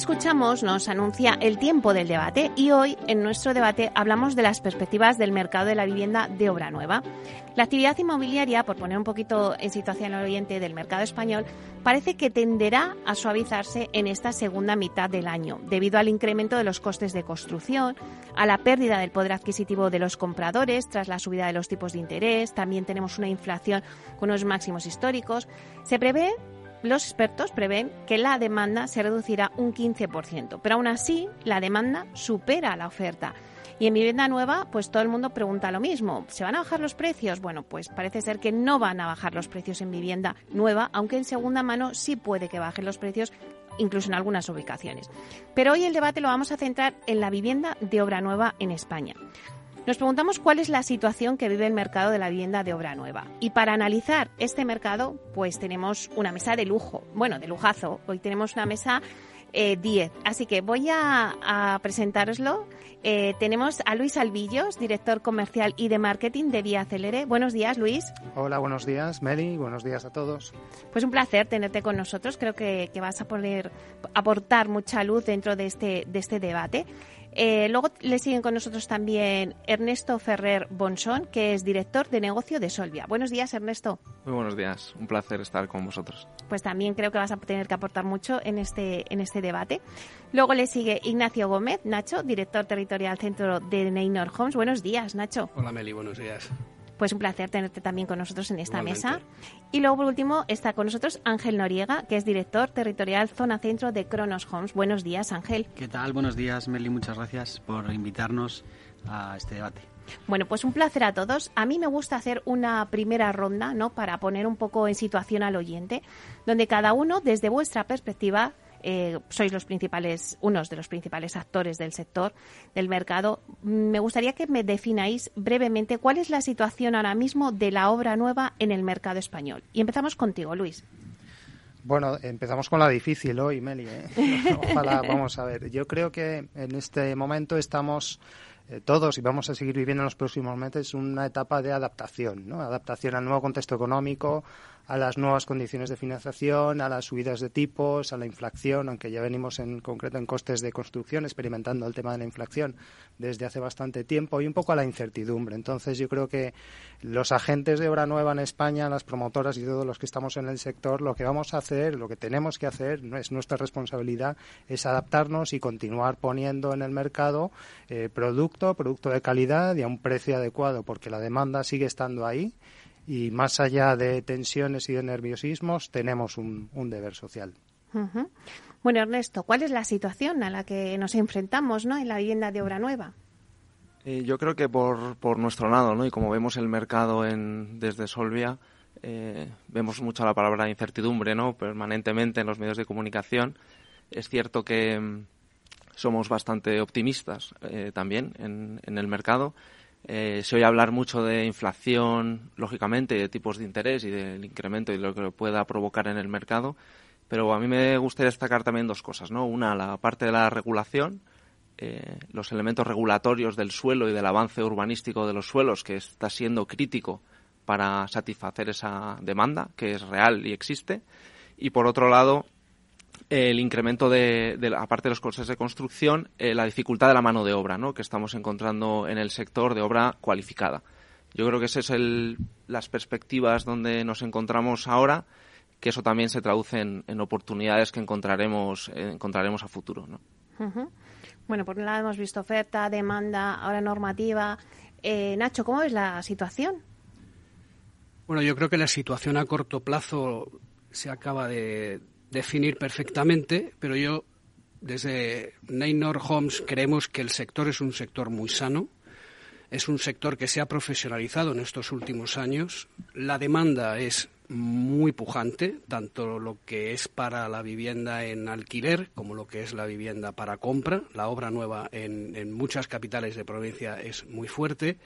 Escuchamos nos anuncia el tiempo del debate y hoy en nuestro debate hablamos de las perspectivas del mercado de la vivienda de obra nueva. La actividad inmobiliaria, por poner un poquito en situación al oyente del mercado español, parece que tenderá a suavizarse en esta segunda mitad del año, debido al incremento de los costes de construcción, a la pérdida del poder adquisitivo de los compradores tras la subida de los tipos de interés, también tenemos una inflación con unos máximos históricos. Se prevé los expertos prevén que la demanda se reducirá un 15%, pero aún así la demanda supera la oferta. Y en vivienda nueva, pues todo el mundo pregunta lo mismo. ¿Se van a bajar los precios? Bueno, pues parece ser que no van a bajar los precios en vivienda nueva, aunque en segunda mano sí puede que bajen los precios incluso en algunas ubicaciones. Pero hoy el debate lo vamos a centrar en la vivienda de obra nueva en España. Nos preguntamos cuál es la situación que vive el mercado de la vivienda de obra nueva. Y para analizar este mercado, pues tenemos una mesa de lujo, bueno, de lujazo. Hoy tenemos una mesa 10. Eh, Así que voy a, a presentároslo. Eh, tenemos a Luis Albillos, director comercial y de marketing de Vía Acelere. Buenos días, Luis. Hola, buenos días, Meli. Buenos días a todos. Pues un placer tenerte con nosotros. Creo que, que vas a poder aportar mucha luz dentro de este, de este debate. Eh, luego le siguen con nosotros también Ernesto Ferrer Bonson, que es director de negocio de Solvia. Buenos días, Ernesto. Muy buenos días, un placer estar con vosotros. Pues también creo que vas a tener que aportar mucho en este, en este debate. Luego le sigue Ignacio Gómez, Nacho, director territorial centro de Neynor Homes. Buenos días, Nacho. Hola, Meli, buenos días. Pues un placer tenerte también con nosotros en esta mesa. Y luego, por último, está con nosotros Ángel Noriega, que es director territorial Zona Centro de Cronos Homes. Buenos días, Ángel. ¿Qué tal? Buenos días, Meli. Muchas gracias por invitarnos a este debate. Bueno, pues un placer a todos. A mí me gusta hacer una primera ronda, ¿no? Para poner un poco en situación al oyente, donde cada uno, desde vuestra perspectiva, eh, sois los principales, unos de los principales actores del sector, del mercado. Me gustaría que me defináis brevemente cuál es la situación ahora mismo de la obra nueva en el mercado español. Y empezamos contigo, Luis. Bueno, empezamos con la difícil hoy, Meli. ¿eh? Ojalá, vamos a ver. Yo creo que en este momento estamos eh, todos y vamos a seguir viviendo en los próximos meses una etapa de adaptación, ¿no? Adaptación al nuevo contexto económico, a las nuevas condiciones de financiación, a las subidas de tipos, a la inflación, aunque ya venimos en concreto en costes de construcción experimentando el tema de la inflación desde hace bastante tiempo y un poco a la incertidumbre. Entonces yo creo que los agentes de obra nueva en España, las promotoras y todos los que estamos en el sector, lo que vamos a hacer, lo que tenemos que hacer, es nuestra responsabilidad, es adaptarnos y continuar poniendo en el mercado eh, producto, producto de calidad y a un precio adecuado, porque la demanda sigue estando ahí y más allá de tensiones y de nerviosismos, tenemos un, deber social. Bueno, Ernesto, ¿cuál es la situación a la que nos enfrentamos ¿no? en la vivienda de obra nueva? Eh, yo creo que por, por nuestro lado, ¿no? y como vemos el mercado en, desde Solvia, eh, vemos mucho la palabra incertidumbre ¿no? permanentemente en los medios de comunicación. Es cierto que mm, somos bastante optimistas eh, también en, en el mercado eh, se oye hablar mucho de inflación, lógicamente, de tipos de interés y del incremento y lo que pueda provocar en el mercado. Pero a mí me gustaría destacar también dos cosas, ¿no? Una, la parte de la regulación, eh, los elementos regulatorios del suelo y del avance urbanístico de los suelos, que está siendo crítico para satisfacer esa demanda, que es real y existe. Y por otro lado, el incremento de, aparte de los costes de construcción, eh, la dificultad de la mano de obra, ¿no? Que estamos encontrando en el sector de obra cualificada. Yo creo que esas son las perspectivas donde nos encontramos ahora, que eso también se traduce en, oportunidades que encontraremos, encontraremos a futuro, ¿no? Bueno, por un lado hemos visto oferta, demanda, ahora normativa. Eh, Nacho, ¿cómo ves la situación? Bueno, yo creo que la situación a corto plazo se acaba de, definir perfectamente, pero yo desde Neynor Homes creemos que el sector es un sector muy sano, es un sector que se ha profesionalizado en estos últimos años, la demanda es muy pujante, tanto lo que es para la vivienda en alquiler como lo que es la vivienda para compra. La obra nueva en, en muchas capitales de provincia es muy fuerte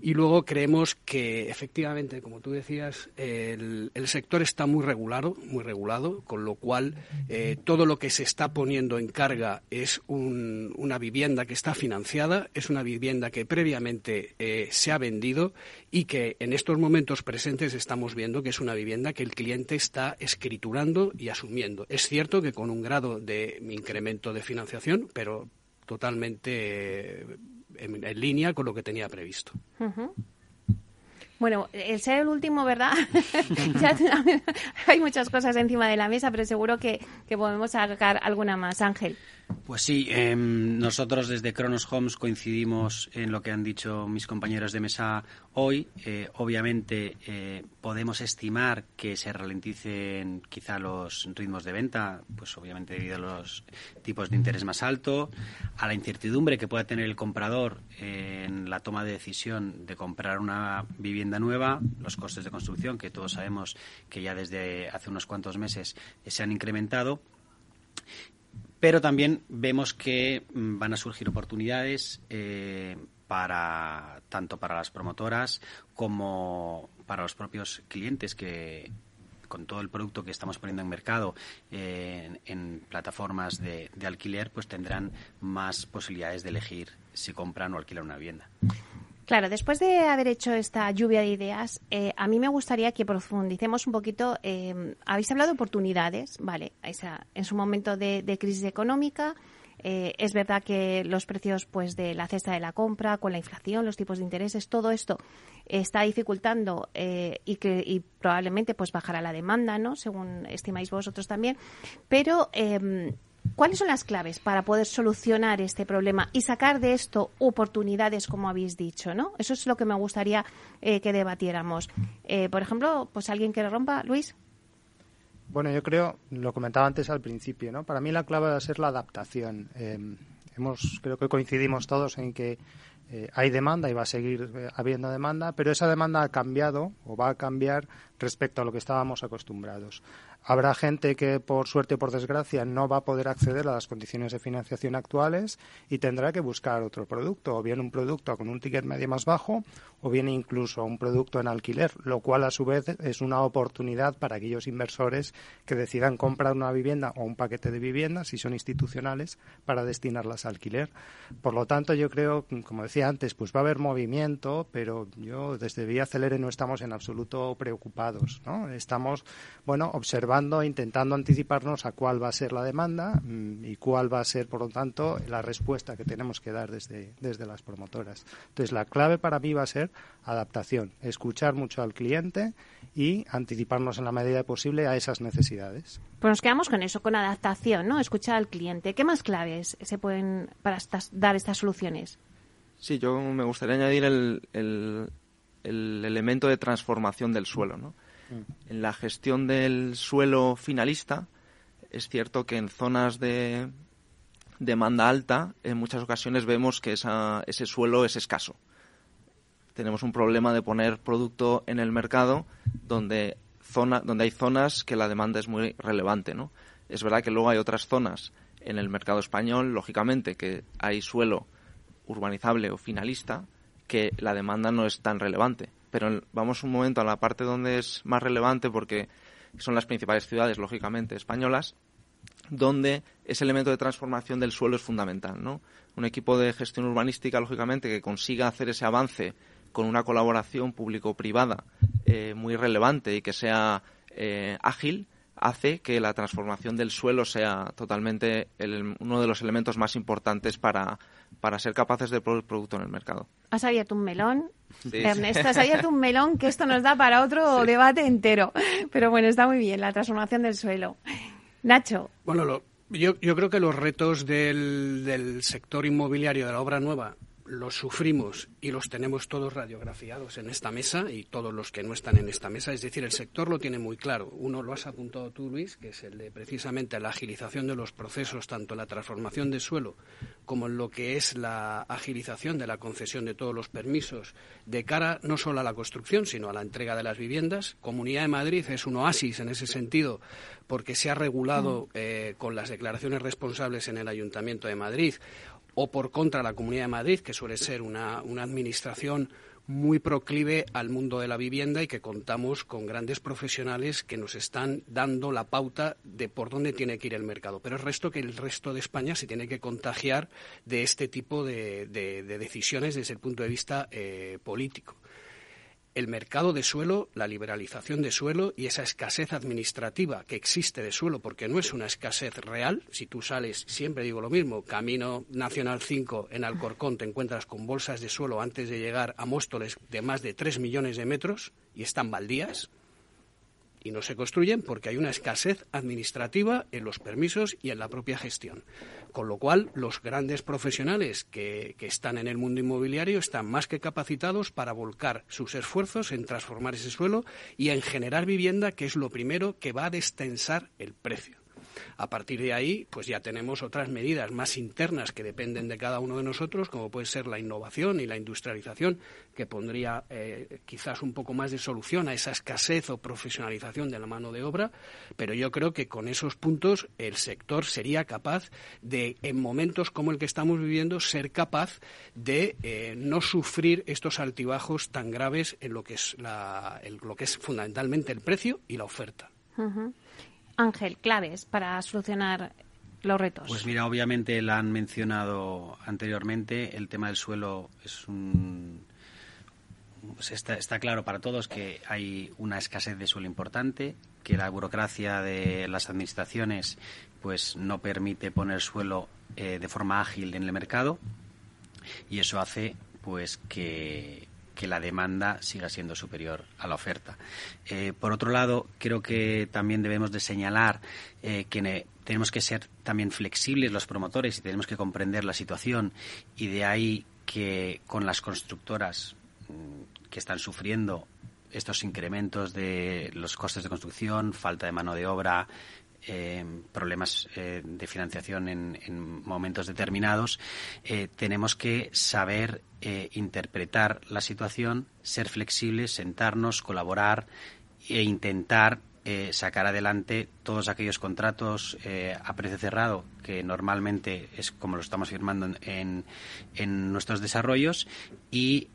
Y luego creemos que efectivamente, como tú decías, el, sector está muy regulado, muy regulado, con lo cual eh, todo lo que se está poniendo en carga es una vivienda que está financiada, es una vivienda que previamente eh, se ha vendido y que en estos momentos presentes estamos viendo que es una vivienda que el cliente está escriturando y asumiendo. Es cierto que con un grado de incremento de financiación, pero totalmente en, línea con lo que tenía previsto. Bueno, el ser el último, ¿verdad? hay muchas cosas encima de la mesa, pero seguro que, que podemos sacar alguna más. Ángel. Pues sí, em, nosotros desde Kronos Homes coincidimos en lo que han dicho mis compañeros de mesa hoy. Eh, obviamente eh, podemos estimar que se ralenticen quizá los ritmos de venta, pues obviamente debido a los tipos de interés más alto, a la incertidumbre que pueda tener el comprador en la toma de decisión de comprar una vivienda nueva, los costes de construcción que todos sabemos que ya desde hace unos cuantos meses se han incrementado pero también vemos que mm, van a surgir oportunidades eh, para tanto para las promotoras como para los propios clientes que con todo el producto que estamos poniendo en mercado eh, en, plataformas de, de, alquiler, pues tendrán más posibilidades de elegir si compran o alquilan una vivienda. Claro, después de haber hecho esta lluvia de ideas, eh, a mí me gustaría que profundicemos un poquito. Eh, habéis hablado de oportunidades, vale, en su momento de, crisis económica. Eh, es verdad que los precios pues de la cesta de la compra, con la inflación, los tipos de intereses, todo esto está dificultando y que y probablemente pues bajará la demanda, ¿no? Según estimáis vosotros también. Pero ¿Cuáles son las claves para poder solucionar este problema y sacar de esto oportunidades, como habéis dicho? ¿no? Eso es lo que me gustaría eh, que debatiéramos. Eh, por ejemplo, pues alguien que rompa, Luis. Bueno, yo creo, lo comentaba antes al principio, ¿no? Para mí la clave va a ser la adaptación. Eh, hemos, creo que coincidimos todos en que hay demanda y va a seguir habiendo demanda, pero esa demanda ha cambiado o va a cambiar respecto a lo que estábamos acostumbrados. Habrá gente que, por suerte o por desgracia, no va a poder acceder a las condiciones de financiación actuales y tendrá que buscar otro producto, o bien un producto con un ticket medio más bajo, o bien incluso un producto en alquiler, lo cual a su vez es una oportunidad para aquellos inversores que decidan comprar una vivienda o un paquete de viviendas, si son institucionales, para destinarlas a alquiler. Por lo tanto, yo creo, como decía antes, pues va a haber movimiento, pero yo desde Vía Celere no estamos en absoluto preocupados, ¿no? Estamos, bueno, observando intentando anticiparnos a cuál va a ser la demanda mm, y cuál va a ser, por lo tanto, la respuesta que tenemos que dar desde, desde las promotoras. Entonces, la clave para mí va a ser adaptación, escuchar mucho al cliente y anticiparnos en la medida posible a esas necesidades. Pues nos quedamos con eso, con adaptación, ¿no? Escuchar al cliente. ¿Qué más claves se pueden para dar estas soluciones? Sí, yo me gustaría añadir el, el, el elemento de transformación del suelo, ¿no? Mm. En la gestión del suelo finalista, es cierto que en zonas de demanda alta, en muchas ocasiones vemos que ese suelo es escaso. Tenemos un problema de poner producto en el mercado donde, zona, donde hay zonas que la demanda es muy relevante. ¿no? Es verdad que luego hay otras zonas en el mercado español, lógicamente, que hay suelo urbanizable o finalista, que la demanda no es tan relevante pero vamos un momento a la parte donde es más relevante porque son las principales ciudades, lógicamente, españolas, donde ese elemento de transformación del suelo es fundamental, ¿no? Un equipo de gestión urbanística, lógicamente, que consiga hacer ese avance con una colaboración público-privada eh, muy relevante y que sea eh, ágil, hace que la transformación del suelo sea totalmente uno de los elementos más importantes para, para ser capaces de poner producto en el mercado. Has abierto un melón, Ernesto, has abierto un melón que esto nos da para otro debate entero. Pero bueno, está muy bien la transformación del suelo. Nacho. Bueno, yo, yo creo que los retos del, del sector inmobiliario de la obra nueva los sufrimos y los tenemos todos radiografiados en esta mesa y todos los que no están en esta mesa. Es decir, el sector lo tiene muy claro. Uno lo has apuntado tú, Luis, que es el de precisamente la agilización de los procesos, tanto la transformación de suelo como en lo que es la agilización de la concesión de todos los permisos de cara no solo a la construcción, sino a la entrega de las viviendas. Comunidad de Madrid es un oasis en ese sentido porque se ha regulado eh, con las declaraciones responsables en el Ayuntamiento de Madrid o por contra la Comunidad de Madrid, que suele ser una, una administración muy proclive al mundo de la vivienda y que contamos con grandes profesionales que nos están dando la pauta de por dónde tiene que ir el mercado. Pero el resto que el resto de España se tiene que contagiar de este tipo de, decisiones desde el punto de vista eh, político el mercado de suelo, la liberalización de suelo y esa escasez administrativa que existe de suelo, porque no es una escasez real. Si tú sales, siempre digo lo mismo, Camino Nacional 5 en Alcorcón te encuentras con bolsas de suelo antes de llegar a Móstoles de más de 3 millones de metros y están baldías y no se construyen porque hay una escasez administrativa en los permisos y en la propia gestión. Con lo cual, los grandes profesionales que, están en el mundo inmobiliario están más que capacitados para volcar sus esfuerzos en transformar ese suelo y en generar vivienda, que es lo primero que va a destensar el precio. A partir de ahí, pues ya tenemos otras medidas más internas que dependen de cada uno de nosotros, como puede ser la innovación y la industrialización, que pondría eh, quizás un poco más de solución a esa escasez o profesionalización de la mano de obra, pero yo creo que con esos puntos el sector sería capaz de, en momentos como el que estamos viviendo, ser capaz de eh, no sufrir estos altibajos tan graves en lo que es, lo que es fundamentalmente el precio y la oferta. Ángel, claves para solucionar los retos? Pues mira, obviamente la han mencionado anteriormente. El tema del suelo es un. Pues está, está, claro para todos que hay una escasez de suelo importante, que la burocracia de las administraciones pues no permite poner suelo eh, de forma ágil en el mercado y eso hace pues que, que la demanda siga siendo superior a la oferta. Eh, por otro lado, creo que también debemos de señalar eh, que tenemos que ser también flexibles los promotores y tenemos que comprender la situación y de ahí que con las constructoras mm, que están sufriendo estos incrementos de los costes de construcción, falta de mano de obra, eh, problemas eh, de financiación en, momentos determinados, eh, tenemos que saber interpretar la situación, ser flexibles, sentarnos, colaborar e intentar sacar adelante todos aquellos contratos a precio cerrado que normalmente es como lo estamos firmando en, en nuestros desarrollos y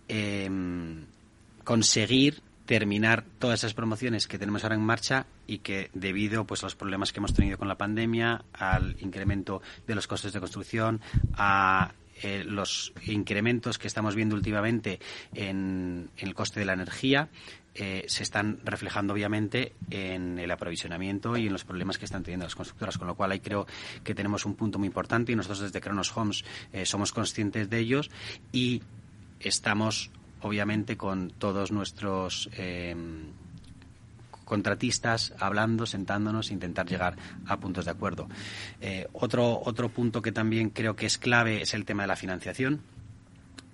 conseguir terminar todas esas promociones que tenemos ahora en marcha y que debido pues a los problemas que hemos tenido con la pandemia, al incremento de los costes de construcción, a eh, los incrementos que estamos viendo últimamente en, el coste de la energía, eh, se están reflejando obviamente en el aprovisionamiento y en los problemas que están teniendo las constructoras, con lo cual ahí creo que tenemos un punto muy importante y nosotros desde Cronos Homes eh, somos conscientes de ellos y estamos obviamente con todos nuestros eh, contratistas hablando, sentándonos, intentar llegar a puntos de acuerdo. Eh, otro, otro punto que también creo que es clave es el tema de la financiación.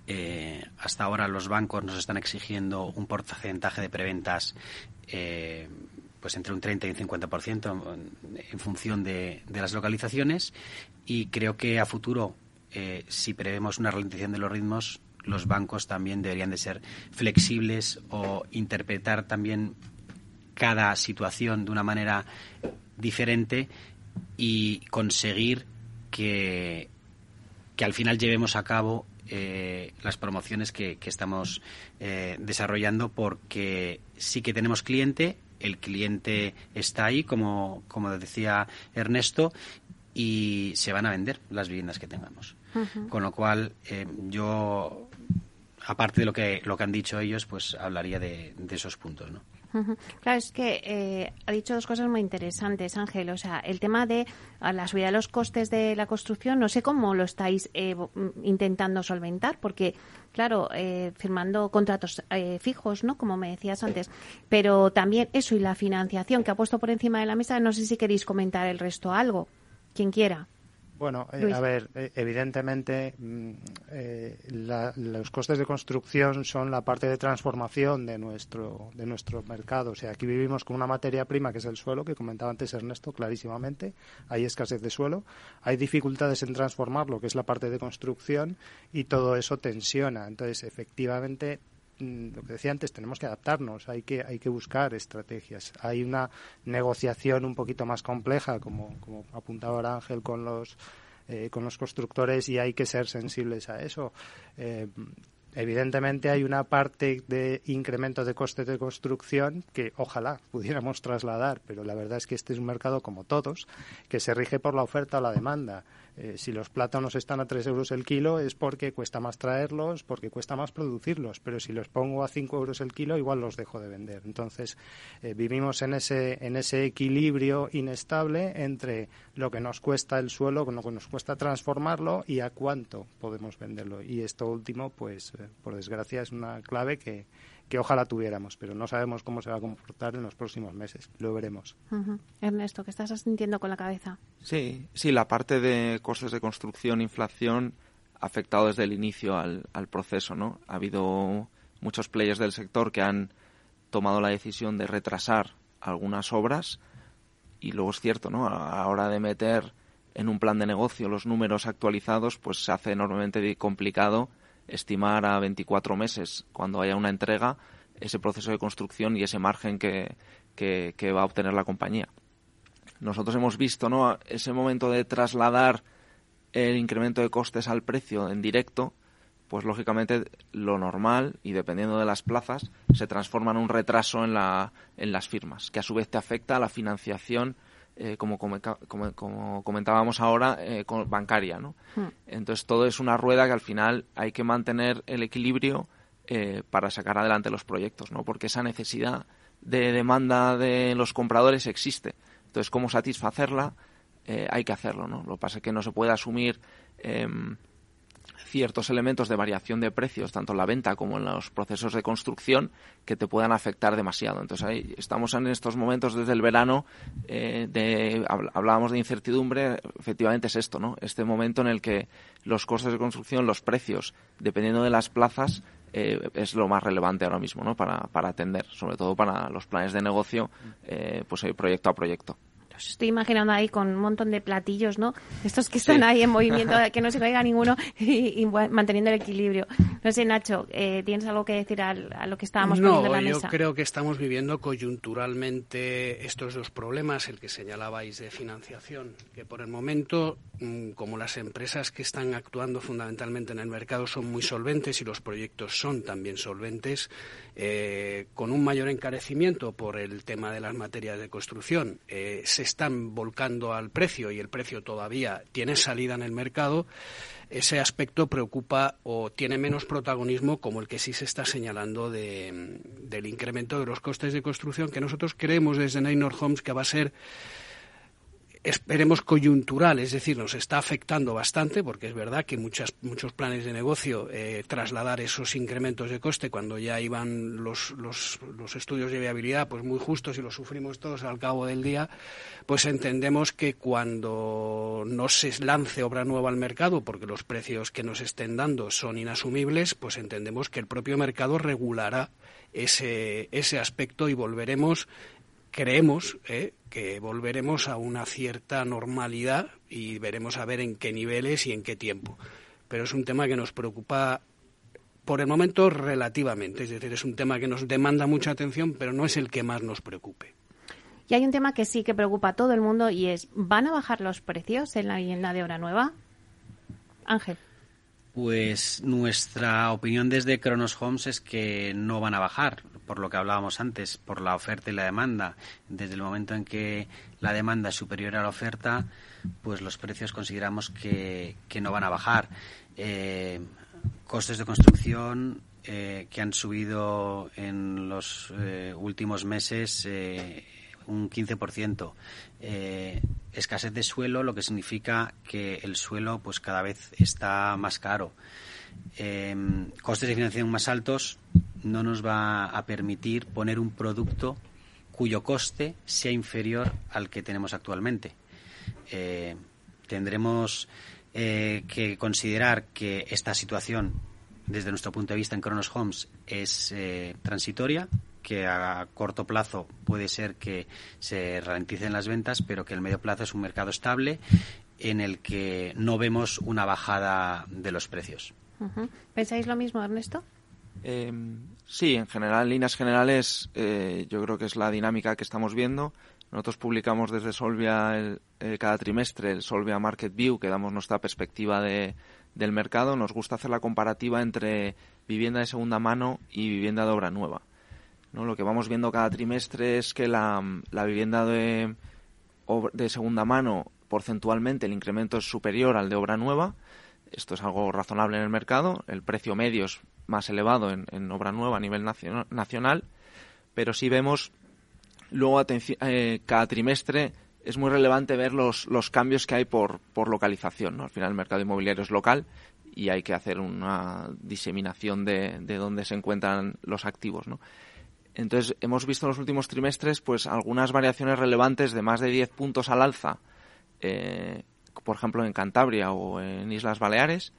Eh, hasta ahora los bancos nos están exigiendo un porcentaje de preventas pues entre un 30 y un 50% en, en función de, de, las localizaciones y creo que a futuro si prevemos una ralentización de los ritmos los bancos también deberían de ser flexibles o interpretar también cada situación de una manera diferente y conseguir que, que al final llevemos a cabo eh, las promociones que, estamos eh, desarrollando porque sí que tenemos cliente, el cliente está ahí, como, como decía Ernesto, y se van a vender las viviendas que tengamos. Con lo cual, eh, yo, aparte de lo que, lo que han dicho ellos, pues hablaría de, esos puntos, ¿no? Claro, es que eh, ha dicho dos cosas muy interesantes, Ángel. O sea, el tema de la subida de los costes de la construcción, no sé cómo lo estáis eh, intentando solventar, porque, claro, firmando contratos fijos, ¿no? Como me decías antes, pero también eso y la financiación que ha puesto por encima de la mesa, no sé si queréis comentar el resto algo, quien quiera. Bueno, eh, a ver, eh, evidentemente mm, eh, los costes de construcción son la parte de transformación de nuestro de nuestro mercado. O sea, aquí vivimos con una materia prima que es el suelo, que comentaba antes Ernesto clarísimamente. Hay escasez de suelo, hay dificultades en transformarlo, que es la parte de construcción, y todo eso tensiona. Entonces, efectivamente, lo que decía antes, tenemos que adaptarnos, hay que, hay que buscar estrategias. Hay una negociación un poquito más compleja, como, como apuntaba ahora Ángel con los, eh, con los constructores, y hay que ser sensibles a eso. Eh, evidentemente hay una parte de incremento de costes de construcción que ojalá pudiéramos trasladar, pero la verdad es que este es un mercado como todos, que se rige por la oferta o la demanda. Eh, si los plátanos están a 3 euros el kilo es porque cuesta más traerlos, porque cuesta más producirlos, pero si los pongo a 5 euros el kilo igual los dejo de vender. Entonces eh, vivimos en ese, en ese equilibrio inestable entre lo que nos cuesta el suelo, lo que nos cuesta transformarlo y a cuánto podemos venderlo. Y esto último, pues por desgracia, es una clave que, que ojalá tuviéramos, pero no sabemos cómo se va a comportar en los próximos meses. Lo veremos. Ernesto, ¿qué estás sintiendo con la cabeza? Sí, sí, la parte de costes de construcción, inflación, ha afectado desde el inicio al, al proceso, ¿no? Ha habido muchos players del sector que han tomado la decisión de retrasar algunas obras y luego es cierto, ¿no? A la hora de meter en un plan de negocio los números actualizados, pues se hace enormemente complicado estimar a 24 meses, cuando haya una entrega, ese proceso de construcción y ese margen que, que, va a obtener la compañía. Nosotros hemos visto ¿no? ese momento de trasladar el incremento de costes al precio en directo, pues lógicamente lo normal, y dependiendo de las plazas, se transforma en un retraso en, la, en las firmas, que a su vez te afecta a la financiación eh, como, como, comentábamos ahora, eh, bancaria. ¿no? Hmm. Entonces todo es una rueda que al final hay que mantener el equilibrio eh, para sacar adelante los proyectos, ¿no? porque esa necesidad de demanda de los compradores existe. Entonces, cómo satisfacerla, hay que hacerlo. ¿no? Lo que pasa es que no se puede asumir em, ciertos elementos de variación de precios, tanto en la venta como en los procesos de construcción, que te puedan afectar demasiado. Entonces ahí estamos en estos momentos desde el verano, eh, de, hablábamos de incertidumbre, efectivamente es esto, ¿no? Este momento en el que los costes de construcción, los precios, dependiendo de las plazas, eh, es lo más relevante ahora mismo, ¿no? Para, para atender, sobre todo para los planes de negocio, eh, pues proyecto a proyecto estoy imaginando ahí con un montón de platillos, ¿no? Estos que están ahí en movimiento, que no se caiga ninguno y, manteniendo el equilibrio. No sé, Nacho, eh, ¿tienes algo que decir a, lo que estábamos poniendo en la mesa? No, yo creo que estamos viviendo coyunturalmente estos dos problemas, el que señalabais de financiación, que por el momento, mm, como las empresas que están actuando fundamentalmente en el mercado son muy solventes y los proyectos son también solventes, eh, con un mayor encarecimiento por el tema de las materias de construcción, eh, se están volcando al precio y el precio todavía tiene salida en el mercado, ese aspecto preocupa o tiene menos protagonismo como el que sí se está señalando de, del incremento de los costes de construcción que nosotros creemos desde Neynor Homes que va a ser esperemos coyuntural, es decir, nos está afectando bastante, porque es verdad que muchas, muchos planes de negocio eh, trasladar esos incrementos de coste cuando ya iban los, los, los, estudios de viabilidad pues muy justos y los sufrimos todos al cabo del día, pues entendemos que cuando no se lance obra nueva al mercado, porque los precios que nos estén dando son inasumibles, pues entendemos que el propio mercado regulará ese, ese aspecto y volveremos creemos eh, que volveremos a una cierta normalidad y veremos a ver en qué niveles y en qué tiempo. Pero es un tema que nos preocupa por el momento relativamente, es decir, es un tema que nos demanda mucha atención, pero no es el que más nos preocupe. Y hay un tema que sí que preocupa a todo el mundo y es, ¿van a bajar los precios en la vivienda de hora nueva? Ángel. Pues nuestra opinión desde Kronos Homes es que no van a bajar, por lo que hablábamos antes, por la oferta y la demanda. Desde el momento en que la demanda es superior a la oferta, pues los precios consideramos que, no van a bajar. Eh, costes de construcción eh, que han subido en los eh, últimos meses un 15%. Eh, escasez de suelo, lo que significa que el suelo pues cada vez está más caro. Costes de financiación más altos no nos va a permitir poner un producto cuyo coste sea inferior al que tenemos actualmente. Eh, tendremos eh, que considerar que esta situación, desde nuestro punto de vista en Kronos Homes, es transitoria, que a corto plazo puede ser que se ralenticen las ventas, pero que el medio plazo es un mercado estable en el que no vemos una bajada de los precios. ¿Pensáis lo mismo, Ernesto? Eh, sí, en general, en líneas generales, eh, yo creo que es la dinámica que estamos viendo. Nosotros publicamos desde Solvia cada trimestre el Solvia Market View, que damos nuestra perspectiva de, del mercado. Nos gusta hacer la comparativa entre vivienda de segunda mano y vivienda de obra nueva. ¿no? Lo que vamos viendo cada trimestre es que la, la vivienda de, de segunda mano, porcentualmente, el incremento es superior al de obra nueva. Esto es algo razonable en el mercado. El precio medio es más elevado en, obra nueva a nivel nacional, pero sí vemos luego eh, cada trimestre es muy relevante ver los, los cambios que hay por, por localización. ¿no? Al final el mercado inmobiliario es local y hay que hacer una diseminación de, de dónde se encuentran los activos. ¿no? Entonces, hemos visto en los últimos trimestres pues algunas variaciones relevantes de más de 10 puntos al alza, eh, por ejemplo, en Cantabria o en Islas Baleares,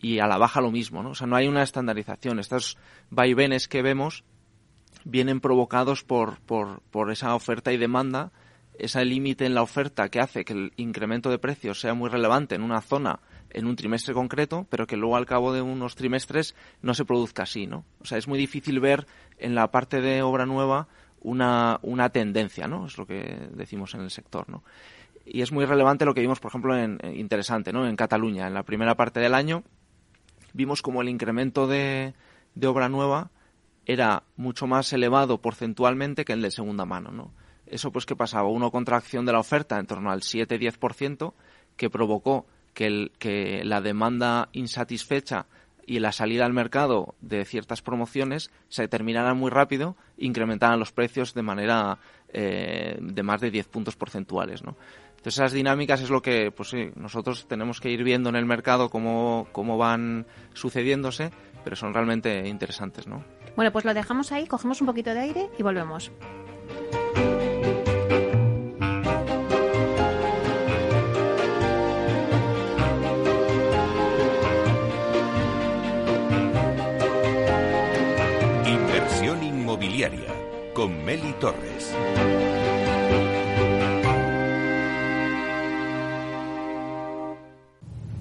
y a la baja lo mismo, ¿no? O sea, no hay una estandarización. Estos vaivenes que vemos vienen provocados por, por, por esa oferta y demanda, ese límite en la oferta que hace que el incremento de precios sea muy relevante en una zona en un trimestre concreto, pero que luego al cabo de unos trimestres no se produzca así, ¿no? O sea, es muy difícil ver en la parte de obra nueva una, una tendencia, ¿no? Es lo que decimos en el sector, ¿no? Y es muy relevante lo que vimos, por ejemplo, en, interesante, ¿no? En Cataluña, en la primera parte del año, vimos como el incremento de, de obra nueva era mucho más elevado porcentualmente que el de segunda mano, ¿no? Eso pues que pasaba, una contracción de la oferta en torno al 7-10% que provocó que, el, que la demanda insatisfecha y la salida al mercado de ciertas promociones se terminaran muy rápido, incrementaran los precios de manera eh, de más de 10 puntos porcentuales, ¿no? Entonces esas dinámicas es lo que pues sí, nosotros tenemos que ir viendo en el mercado cómo, cómo van sucediéndose, pero son realmente interesantes, ¿no? Bueno, pues lo dejamos ahí, cogemos un poquito de aire y volvemos. con Meli Torres.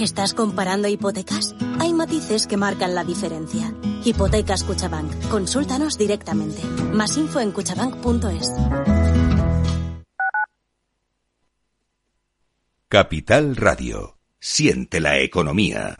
¿Estás comparando hipotecas? Hay matices que marcan la diferencia. Hipotecas Cuchabank. Consúltanos directamente. Más info en cuchabank.es. Capital Radio. Siente la economía.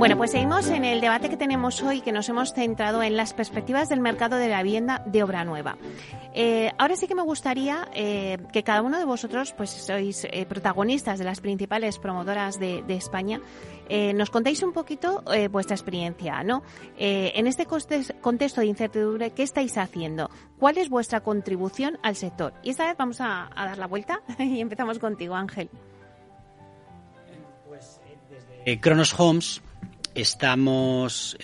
Bueno, pues seguimos en el debate que tenemos hoy, que nos hemos centrado en las perspectivas del mercado de la vivienda de obra nueva. Eh, ahora sí que me gustaría eh, que cada uno de vosotros, pues sois eh, protagonistas de las principales promotoras de, España, nos contéis un poquito vuestra experiencia, ¿no? en este contexto de incertidumbre, ¿qué estáis haciendo? ¿Cuál es vuestra contribución al sector? Y esta vez vamos a, dar la vuelta y empezamos contigo, Ángel. Pues desde Cronos Homes estamos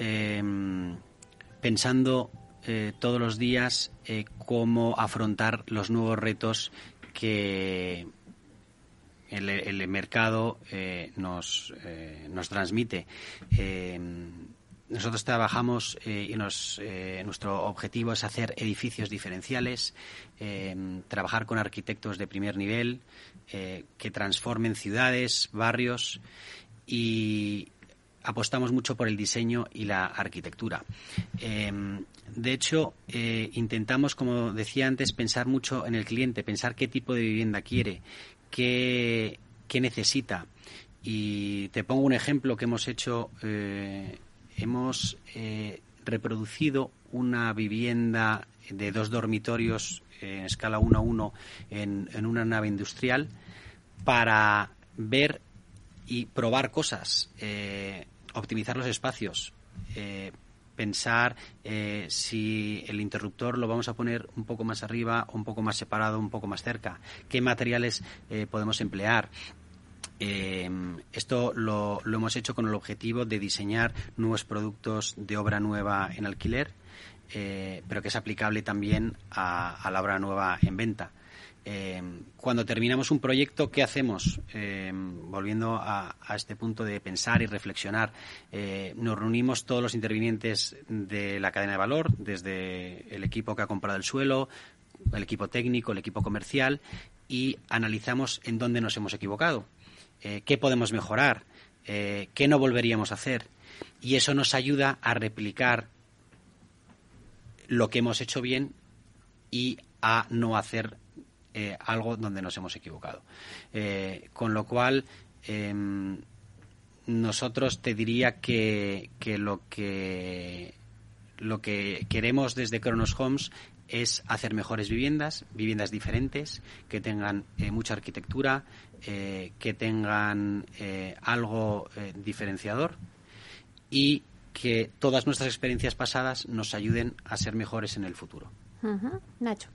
pensando eh, todos los días eh, cómo afrontar los nuevos retos que el, mercado eh, nos, nos transmite. nosotros trabajamos y nuestro objetivo es hacer edificios diferenciales, trabajar con arquitectos de primer nivel que transformen ciudades, barrios y, apostamos mucho por el diseño y la arquitectura. Em, de hecho, eh, intentamos, como decía antes, pensar mucho en el cliente, pensar qué tipo de vivienda quiere, qué, necesita. Y te pongo un ejemplo que hemos hecho. Eh, hemos eh, reproducido una vivienda de dos dormitorios en escala 1 a 1 en, en una nave industrial para ver y probar cosas optimizar los espacios, eh, pensar eh, si el interruptor lo vamos a poner un poco más arriba, un poco más separado, un poco más cerca, qué materiales eh, podemos emplear. esto lo, hemos hecho con el objetivo de diseñar nuevos productos de obra nueva en alquiler, pero que es aplicable también a la obra nueva en venta. Eh, cuando terminamos un proyecto, ¿qué hacemos? Eh, volviendo a, este punto de pensar y reflexionar, eh, nos reunimos todos los intervinientes de la cadena de valor, desde el equipo que ha comprado el suelo, el equipo técnico, el equipo comercial, y analizamos en dónde nos hemos equivocado, qué podemos mejorar, qué no volveríamos a hacer. Y eso nos ayuda a replicar lo que hemos hecho bien y a no hacer eh, algo donde nos hemos equivocado. Eh, con lo cual, em, nosotros te diría que, lo que lo que queremos desde Kronos Homes es hacer mejores viviendas, viviendas diferentes, que tengan eh, mucha arquitectura, que tengan algo diferenciador y que todas nuestras experiencias pasadas nos ayuden a ser mejores en el futuro. Nacho.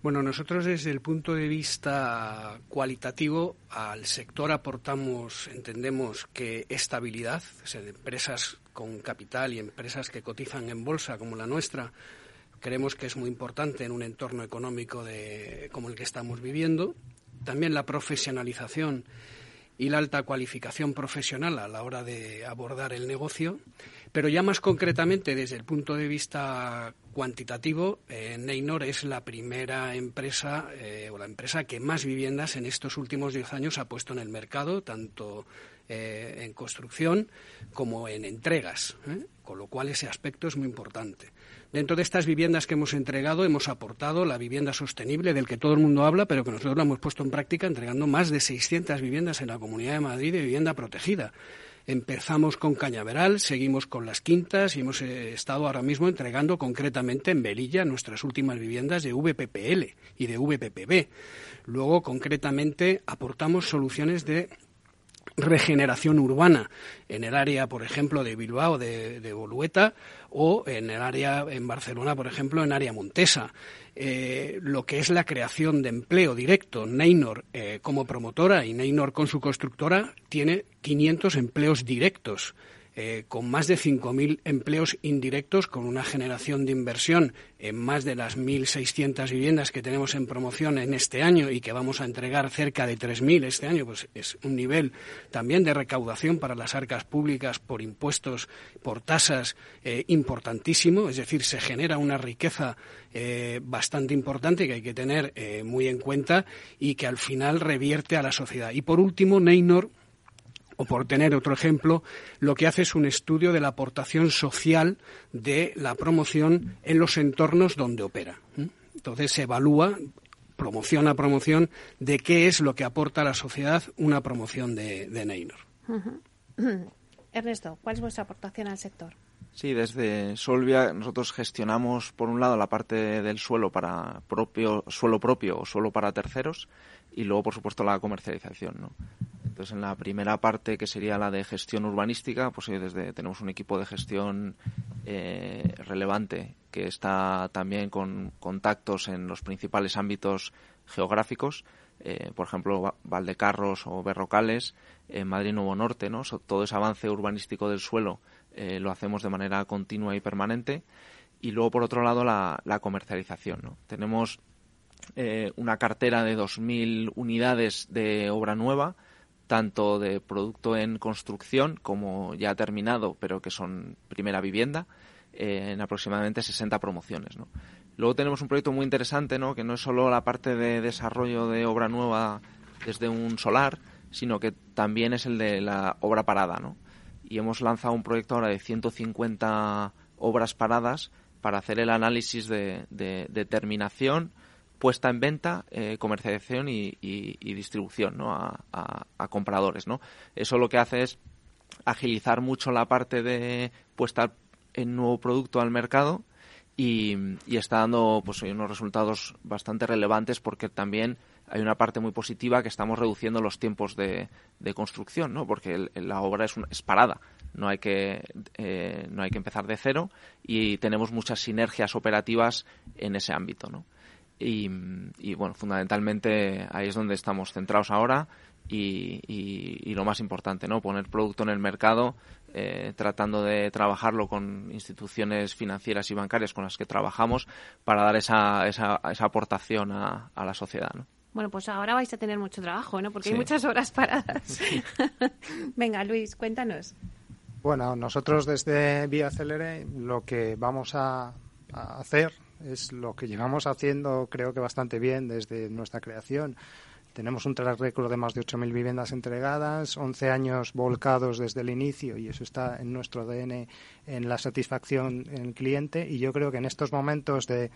Bueno, nosotros desde el punto de vista cualitativo al sector aportamos, entendemos que estabilidad, empresas con capital y empresas que cotizan en bolsa como la nuestra, creemos que es muy importante en un entorno económico de, como el que estamos viviendo. También la profesionalización y la alta cualificación profesional a la hora de abordar el negocio. Pero ya más concretamente, desde el punto de vista cuantitativo, eh, Neynor es la primera empresa eh, o la empresa que más viviendas en estos últimos diez años ha puesto en el mercado, tanto eh, en construcción como en entregas, con lo cual ese aspecto es muy importante. Dentro de estas viviendas que hemos entregado, hemos aportado la vivienda sostenible, del que todo el mundo habla, pero que nosotros la hemos puesto en práctica entregando más de 600 viviendas en la Comunidad de Madrid de vivienda protegida. Empezamos con Cañaveral, seguimos con Las Quintas y hemos eh, estado ahora mismo entregando concretamente en Belilla nuestras últimas viviendas de VPPL y de VPPB. Luego, concretamente, aportamos soluciones de regeneración urbana en el área, por ejemplo, de Bilbao, de, de Bolueta, o en el área, en Barcelona, por ejemplo, en área Montesa. Eh, lo que es la creación de empleo directo. Neynor eh, como promotora y Neynor con su constructora tiene 500 empleos directos. Eh, con más de 5.000 empleos indirectos, con una generación de inversión en más de las 1.600 viviendas que tenemos en promoción en este año y que vamos a entregar cerca de 3.000 este año, pues es un nivel también de recaudación para las arcas públicas por impuestos, por tasas eh, importantísimo. Es decir, se genera una riqueza eh, bastante importante que hay que tener muy en cuenta y que al final revierte a la sociedad. Y por último, Neynor o por tener otro ejemplo, lo que hace es un estudio de la aportación social de la promoción en los entornos donde opera. Entonces se evalúa promoción a promoción, de qué es lo que aporta a la sociedad una promoción de, de Neynor. Ernesto, ¿cuál es vuestra aportación al sector? Sí, desde Solvia nosotros gestionamos por un lado la parte del suelo para propio suelo propio o suelo para terceros y luego por supuesto la comercialización, ¿no? Entonces en la primera parte que sería la de gestión urbanística, pues desde tenemos un equipo de gestión eh, relevante que está también con contactos en los principales ámbitos geográficos, eh, por ejemplo Valdecarros o Berrocales, en Madrid Nuevo Norte, ¿no? todo ese avance urbanístico del suelo eh, lo hacemos de manera continua y permanente. Y luego, por otro lado, la, comercialización. ¿no? Tenemos una cartera de 2.000 unidades de obra nueva, tanto de producto en construcción como ya terminado, pero que son primera vivienda, eh, en aproximadamente 60 promociones. ¿no? Luego tenemos un proyecto muy interesante, ¿no? que no es solo la parte de desarrollo de obra nueva desde un solar, sino que también es el de la obra parada. ¿no? y hemos lanzado un proyecto ahora de 150 obras paradas para hacer el análisis de, de, terminación, puesta en venta, eh, comercialización y, distribución a, compradores. ¿no? Eso lo que hace es agilizar mucho la parte de puesta en nuevo producto al mercado y, está dando pues, unos resultados bastante relevantes porque también hay una parte muy positiva que estamos reduciendo los tiempos de, construcción, ¿no? Porque la obra es, es parada, no hay que eh, no hay que empezar de cero y tenemos muchas sinergias operativas en ese ámbito, ¿no? Y, bueno, fundamentalmente ahí es donde estamos centrados ahora y, lo más importante, ¿no? Poner producto en el mercado, eh, tratando de trabajarlo con instituciones financieras y bancarias con las que trabajamos para dar esa, esa, esa aportación a, a la sociedad, ¿no? Bueno, pues ahora vais a tener mucho trabajo, ¿no? Porque hay muchas horas paradas. Venga, Luis, cuéntanos. Bueno, nosotros desde Vía Celere lo que vamos a, a hacer es lo que llevamos haciendo creo que bastante bien desde nuestra creación tenemos un track record de más de 8.000 viviendas entregadas, 11 años volcados desde el inicio y eso está en nuestro ADN en la satisfacción en el cliente y yo creo que en estos momentos de,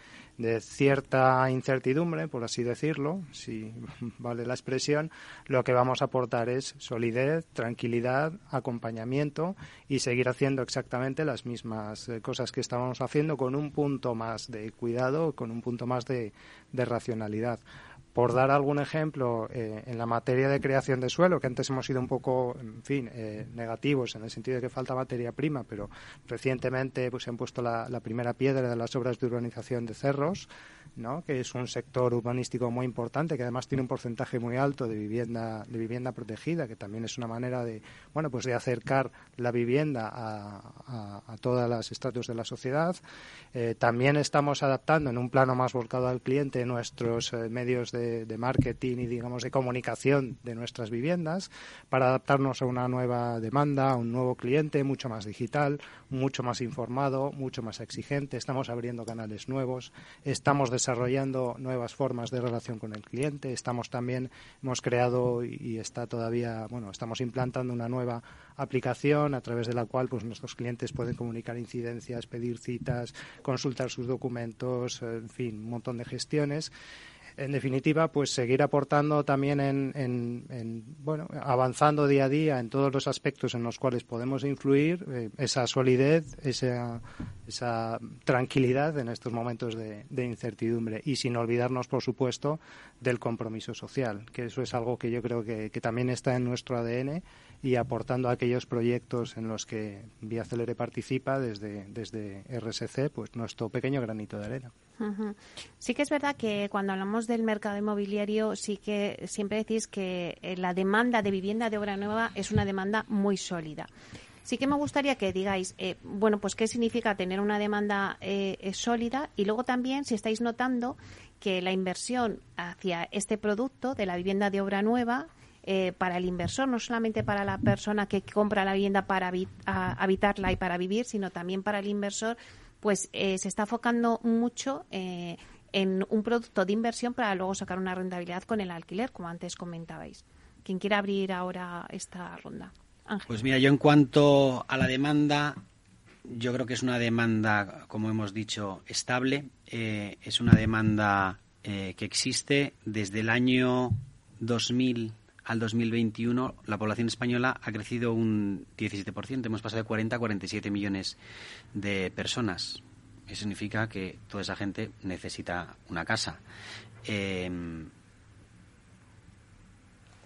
cierta incertidumbre, por así decirlo, si vale la expresión, lo que vamos a aportar es solidez, tranquilidad, acompañamiento y seguir haciendo exactamente las mismas eh, cosas que estábamos haciendo con un punto más de cuidado, con un punto más de racionalidad. Por dar algún ejemplo, eh, en la materia de creación de suelo, que antes hemos sido un poco, en fin, eh, negativos en el sentido de que falta materia prima, pero recientemente pues, se han puesto la, primera piedra de las obras de urbanización de cerros, ¿no? que es un sector urbanístico muy importante, que además tiene un porcentaje muy alto de vivienda, de vivienda protegida, que también es una manera de, bueno, pues de acercar la vivienda a, a, todas las estratos de la sociedad. Eh, también estamos adaptando en un plano más volcado al cliente nuestros medios de de, marketing y, digamos, de comunicación de nuestras viviendas para adaptarnos a una nueva demanda, a un nuevo cliente mucho más digital, mucho más informado, mucho más exigente. Estamos abriendo canales nuevos, estamos desarrollando nuevas formas de relación con el cliente, estamos también, hemos creado y está todavía, bueno, estamos implantando una nueva aplicación a través de la cual pues nuestros clientes pueden comunicar incidencias, pedir citas, consultar sus documentos, en fin, un montón de gestiones en definitiva, pues seguir aportando también en, bueno, avanzando día a día en todos los aspectos en los cuales podemos influir, eh, esa solidez, esa, esa tranquilidad en estos momentos de, incertidumbre. Y sin olvidarnos, por supuesto, del compromiso social, que eso es algo que yo creo que, que también está en nuestro ADN y aportando a aquellos proyectos en los que Vía Celere participa desde, desde RSC, pues nuestro pequeño granito de arena. Sí que es verdad que cuando hablamos del mercado inmobiliario, sí que siempre decís que eh, la demanda de vivienda de obra nueva es una demanda muy sólida. Sí que me gustaría que digáis, eh, bueno, pues qué significa tener una demanda eh, sólida y luego también si estáis notando que la inversión hacia este producto de la vivienda de obra nueva eh, para el inversor, no solamente para la persona que compra la vivienda para habitarla y para vivir, sino también para el inversor, pues eh, se está enfocando mucho eh, en un producto de inversión para luego sacar una rentabilidad con el alquiler, como antes comentabais. ¿Quién quiere abrir ahora esta ronda? Pues mira, yo en cuanto a la demanda, yo creo que es una demanda, como hemos dicho, estable. es una demanda eh, que existe desde el año 2000 al 2021 la población española ha crecido un 17%. Hemos pasado de 40 a 47 millones de personas. Eso significa que toda esa gente necesita una casa. Em,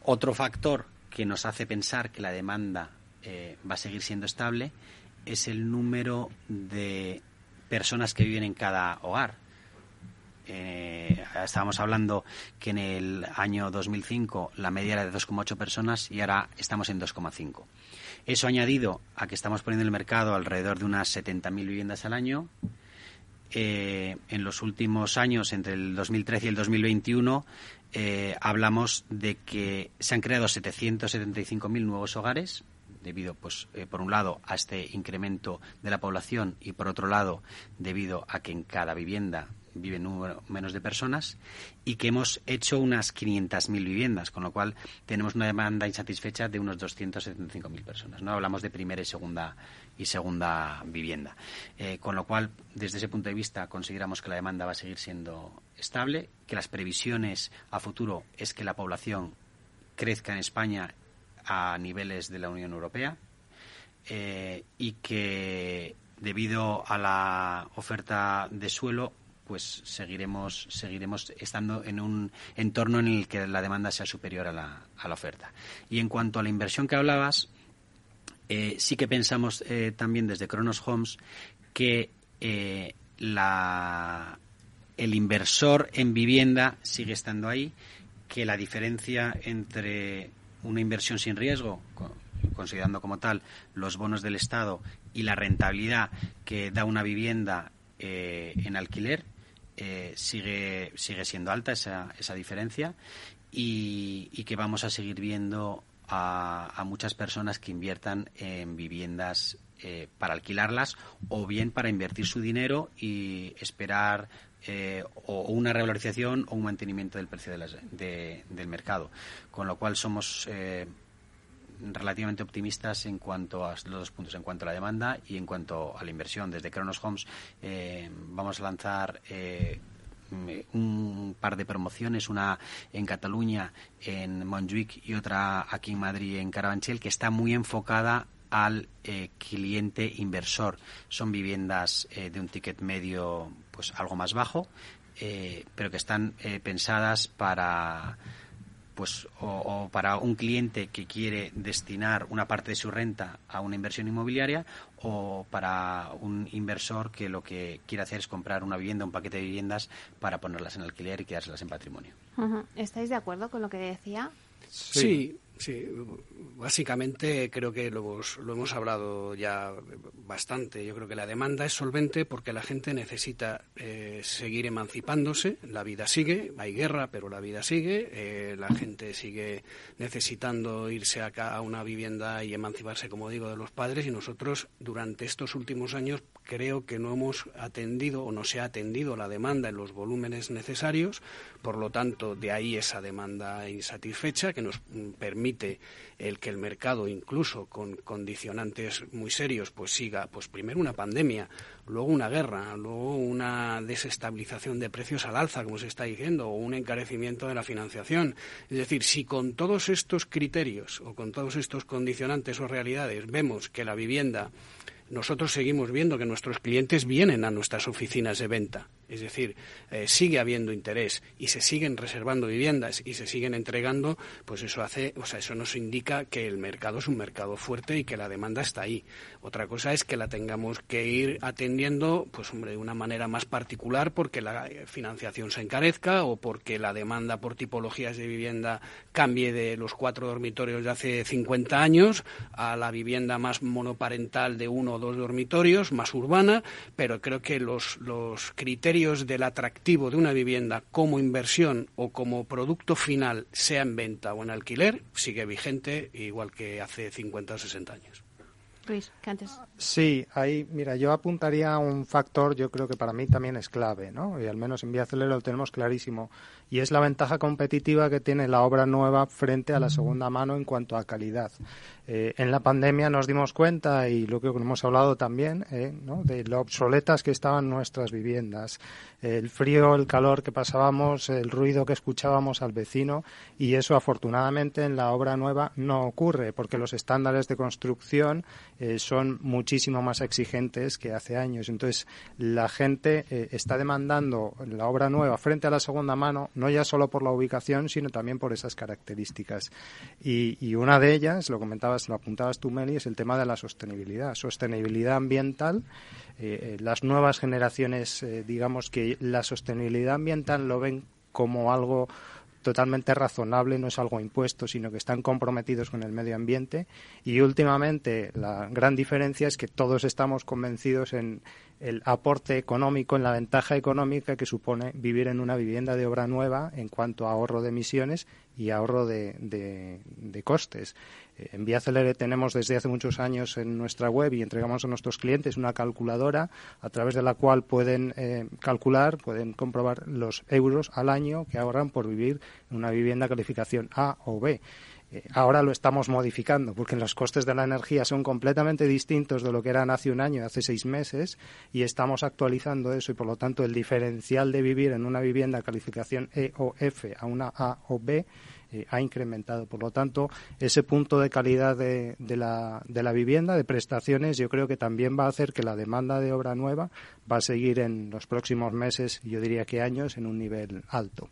otro factor que nos hace pensar que la demanda eh, va a seguir siendo estable es el número de personas que viven en cada hogar. Eh, estábamos hablando que en el año 2005 la media era de 2,8 personas y ahora estamos en 2,5. Eso añadido a que estamos poniendo en el mercado alrededor de unas 70.000 viviendas al año. Eh, en los últimos años, entre el 2013 y el 2021, eh, hablamos de que se han creado 775.000 nuevos hogares debido, pues, eh, por un lado, a este incremento de la población y, por otro lado, debido a que en cada vivienda viven número menos de personas y que hemos hecho unas 500.000 viviendas, con lo cual tenemos una demanda insatisfecha de unos 275.000 personas. No hablamos de primera y segunda y segunda vivienda, eh, con lo cual desde ese punto de vista consideramos que la demanda va a seguir siendo estable, que las previsiones a futuro es que la población crezca en España a niveles de la Unión Europea eh, y que debido a la oferta de suelo pues seguiremos seguiremos estando en un entorno en el que la demanda sea superior a la, a la oferta. Y en cuanto a la inversión que hablabas, eh, sí que pensamos eh, también desde Kronos Homes que el inversor en vivienda sigue estando ahí, que la diferencia entre una inversión sin riesgo, considerando como tal los bonos del Estado y la rentabilidad que da una vivienda eh, en alquiler, eh, sigue, sigue siendo alta esa, esa diferencia y, que vamos a seguir viendo a, muchas personas que inviertan en viviendas eh, para alquilarlas o bien para invertir su dinero y esperar eh, o una revalorización o un mantenimiento del precio del mercado. Con lo cual somos eh, relativamente optimistas en cuanto a los dos puntos, en cuanto a la demanda y en cuanto a la inversión. Desde Kronos Homes eh, vamos a lanzar un par de promociones, una en Cataluña, en Montjuic y otra aquí en Madrid, en Carabanchel, que está muy enfocada al cliente inversor. Son viviendas de un ticket medio pues algo más bajo, eh, pero que están eh, pensadas para pues o, para un cliente que quiere destinar una parte de su renta a una inversión inmobiliaria o para un inversor que lo que quiere hacer es comprar una vivienda, un paquete de viviendas para ponerlas en alquiler y quedárselas en patrimonio. ¿Estáis de acuerdo con lo que decía? sí. Sí, básicamente creo que lo hemos, lo hemos hablado ya bastante. Yo creo que la demanda es solvente porque la gente necesita eh, seguir emancipándose. La vida sigue, hay guerra, pero la vida sigue. Eh, la gente sigue necesitando irse acá a una vivienda y emanciparse, como digo, de los padres. Y nosotros, durante estos últimos años, creo que no hemos atendido o no se ha atendido la demanda en los volúmenes necesarios. Por lo tanto, de ahí esa demanda insatisfecha que nos permite permite el que el mercado, incluso con condicionantes muy serios, pues siga, pues primero una pandemia, luego una guerra, luego una desestabilización de precios al alza, como se está diciendo, o un encarecimiento de la financiación. Es decir, si con todos estos criterios o con todos estos condicionantes o realidades vemos que la vivienda nosotros seguimos viendo que nuestros clientes vienen a nuestras oficinas de venta. Es decir, eh, sigue habiendo interés y se siguen reservando viviendas y se siguen entregando, pues eso hace, o sea, eso nos indica que el mercado es un mercado fuerte y que la demanda está ahí. Otra cosa es que la tengamos que ir atendiendo, pues hombre, de una manera más particular porque la financiación se encarezca o porque la demanda por tipologías de vivienda cambie de los cuatro dormitorios de hace 50 años a la vivienda más monoparental de uno o dos dormitorios, más urbana, pero creo que los, los criterios del atractivo de una vivienda como inversión o como producto final, sea en venta o en alquiler, sigue vigente igual que hace 50 o 60 años. Sí, ahí, mira, yo apuntaría a un factor, yo creo que para mí también es clave, ¿no? Y al menos en Vía lo tenemos clarísimo. Y es la ventaja competitiva que tiene la obra nueva frente a la segunda mano en cuanto a calidad. Eh, en la pandemia nos dimos cuenta, y lo que hemos hablado también, eh, de lo obsoletas que estaban nuestras viviendas, el frío, el calor que pasábamos, el ruido que escuchábamos al vecino, y eso afortunadamente en la obra nueva no ocurre, porque los estándares de construcción eh, son muchísimo más exigentes que hace años. Entonces, la gente está demandando la obra nueva frente a la segunda mano, no ya solo por la ubicación, sino también por esas características. Y, y una de ellas, lo comentaba lo apuntabas tú, Meli, es el tema de la sostenibilidad. Sostenibilidad ambiental. Eh, eh, las nuevas generaciones, eh, digamos que la sostenibilidad ambiental lo ven como algo totalmente razonable, no es algo impuesto, sino que están comprometidos con el medio ambiente. Y últimamente la gran diferencia es que todos estamos convencidos en el aporte económico, en la ventaja económica que supone vivir en una vivienda de obra nueva en cuanto a ahorro de emisiones y ahorro de, costes. En Vía Celere tenemos desde hace muchos años en nuestra web y entregamos a nuestros clientes una calculadora a través de la cual pueden eh, calcular, pueden comprobar los euros al año que ahorran por vivir en una vivienda calificación A o B. Eh, ahora lo estamos modificando porque los costes de la energía son completamente distintos de lo que eran hace un año, hace seis meses, y estamos actualizando eso y por lo tanto el diferencial de vivir en una vivienda calificación E o F a una A o B eh, ha incrementado. Por lo tanto, ese punto de calidad de, la, de la vivienda, de prestaciones, yo creo que también va a hacer que la demanda de obra nueva va a seguir en los próximos meses, yo diría que años, en un nivel alto.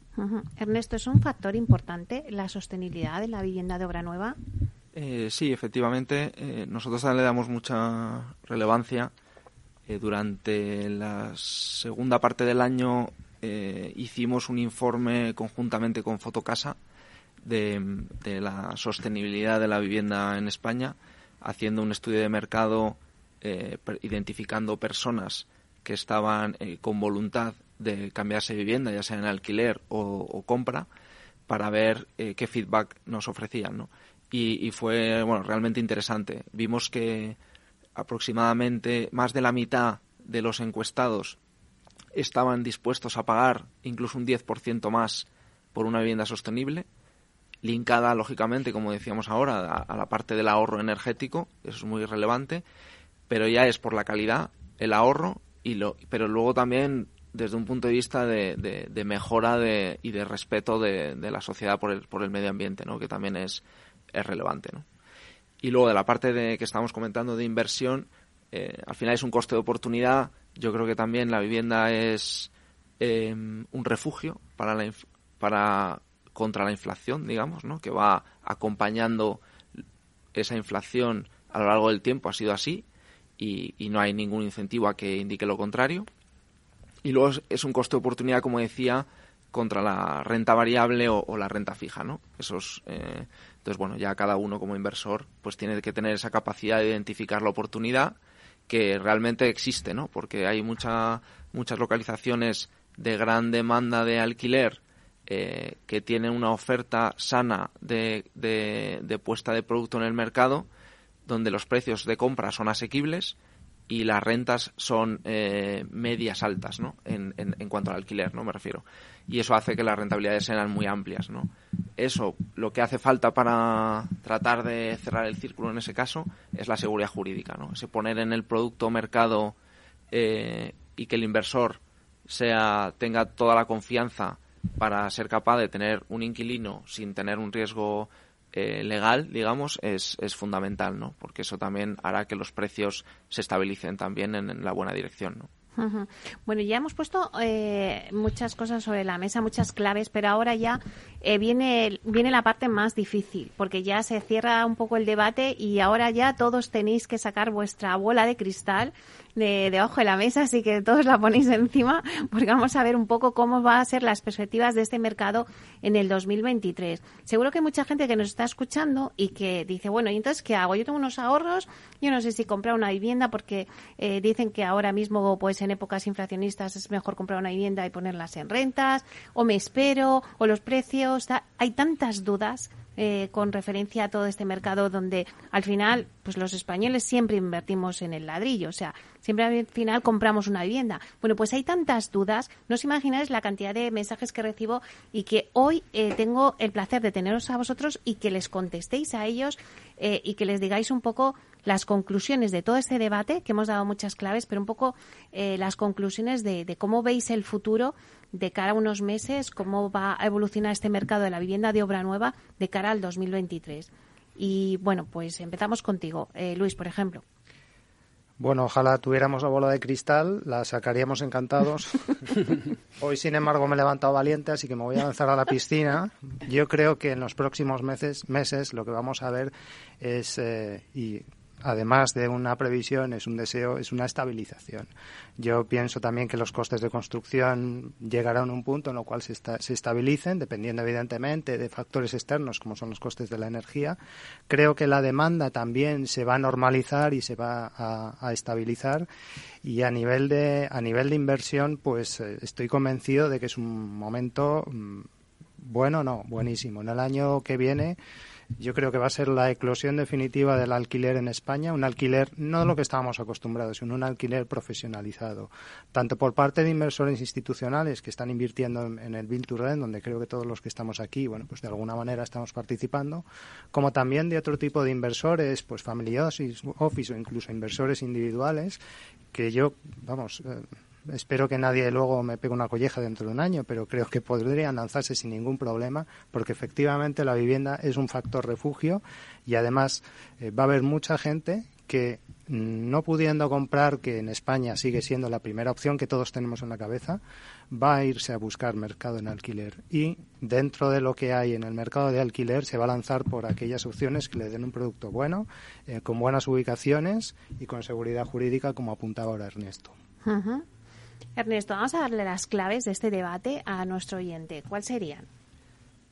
Ernesto, ¿es un factor importante la sostenibilidad de la vivienda de obra nueva? Eh, sí, efectivamente. Eh, nosotros también le damos mucha relevancia. durante la segunda parte del año hicimos un informe conjuntamente con Fotocasa de, la sostenibilidad de la vivienda en España, haciendo un estudio de mercado, eh, identificando personas que estaban eh, con voluntad de cambiarse de vivienda, ya sea en alquiler o, compra, para ver eh, qué feedback nos ofrecían. ¿no? Y, y, fue bueno, realmente interesante. Vimos que aproximadamente más de la mitad de los encuestados estaban dispuestos a pagar incluso un 10% más por una vivienda sostenible linkada, lógicamente, como decíamos ahora, a, la parte del ahorro energético, eso es muy relevante, pero ya es por la calidad, el ahorro, y lo, pero luego también desde un punto de vista de, de, mejora de, y de respeto de, la sociedad por el, por el medio ambiente, ¿no? que también es, es relevante. ¿no? Y luego de la parte de que estamos comentando de inversión, eh, al final es un coste de oportunidad. Yo creo que también la vivienda es eh, un refugio para, la, para contra la inflación, digamos, ¿no? que va acompañando esa inflación a lo largo del tiempo, ha sido así y, no hay ningún incentivo a que indique lo contrario. Y luego es, un coste de oportunidad, como decía, contra la renta variable o, la renta fija, ¿no? Esos, eh, entonces, bueno, ya cada uno como inversor pues tiene que tener esa capacidad de identificar la oportunidad que realmente existe, ¿no? Porque hay mucha, muchas localizaciones de gran demanda de alquiler eh, que tiene una oferta sana de, de, puesta de producto en el mercado, donde los precios de compra son asequibles y las rentas son eh, medias altas, ¿no? En, en, cuanto al alquiler, ¿no? Me refiero. Y eso hace que las rentabilidades sean muy amplias, ¿no? Eso, lo que hace falta para tratar de cerrar el círculo en ese caso es la seguridad jurídica, ¿no? Ese poner en el producto mercado eh, y que el inversor sea tenga toda la confianza para ser capaz de tener un inquilino sin tener un riesgo eh, legal, digamos, es, es fundamental, ¿no? Porque eso también hará que los precios se estabilicen también en, la buena dirección, ¿no? Bueno, ya hemos puesto eh, muchas cosas sobre la mesa, muchas claves, pero ahora ya eh, viene, viene la parte más difícil, porque ya se cierra un poco el debate y ahora ya todos tenéis que sacar vuestra bola de cristal de, debajo de la mesa, así que todos la ponéis encima, porque vamos a ver un poco cómo van a ser las perspectivas de este mercado en el 2023. Seguro que hay mucha gente que nos está escuchando y que dice, bueno, ¿y entonces qué hago? Yo tengo unos ahorros, yo no sé si comprar una vivienda porque eh, dicen que ahora mismo, pues en épocas inflacionistas es mejor comprar una vivienda y ponerlas en rentas, o me espero, o los precios, hay tantas dudas eh, con referencia a todo este mercado donde al final pues los españoles siempre invertimos en el ladrillo, o sea, siempre al final compramos una vivienda. Bueno, pues hay tantas dudas, no os imagináis la cantidad de mensajes que recibo y que hoy eh, tengo el placer de teneros a vosotros y que les contestéis a ellos eh, y que les digáis un poco las conclusiones de todo este debate, que hemos dado muchas claves, pero un poco las conclusiones de, de, cómo veis el futuro de cara a unos meses, cómo va a evolucionar este mercado de la vivienda de obra nueva de cara al 2023. Y bueno, pues empezamos contigo. Eh, Luis, por ejemplo. Bueno, ojalá tuviéramos la bola de cristal, la sacaríamos encantados. Hoy, sin embargo, me he levantado valiente, así que me voy a lanzar a la piscina. Yo creo que en los próximos meses, meses lo que vamos a ver es, eh, y además de una previsión, es un deseo, es una estabilización. Yo pienso también que los costes de construcción llegarán a un punto en el cual se, estabilicen, dependiendo evidentemente de factores externos como son los costes de la energía. Creo que la demanda también se va a normalizar y se va a, estabilizar. Y a nivel de, a nivel de inversión, pues eh, estoy convencido de que es un momento mm, bueno, no, buenísimo. En el año que viene yo creo que va a ser la eclosión definitiva del alquiler en España, un alquiler no lo que estábamos acostumbrados, sino un alquiler profesionalizado, tanto por parte de inversores institucionales que están invirtiendo en, el Build to Rent, donde creo que todos los que estamos aquí, bueno, pues de alguna manera estamos participando, como también de otro tipo de inversores, pues family office, office o incluso inversores individuales, que yo, vamos, eh, espero que nadie luego me pegue una colleja dentro de un año, pero creo que podrían lanzarse sin ningún problema, porque efectivamente la vivienda es un factor refugio y además eh, va a haber mucha gente que mm, no pudiendo comprar, que en España sigue siendo la primera opción que todos tenemos en la cabeza, va a irse a buscar mercado en alquiler y dentro de lo que hay en el mercado de alquiler se va a lanzar por aquellas opciones que le den un producto bueno, eh, con buenas ubicaciones y con seguridad jurídica, como apuntaba ahora Ernesto. Ernesto, vamos a darle las claves de este debate a nuestro oyente. ¿Cuáles serían?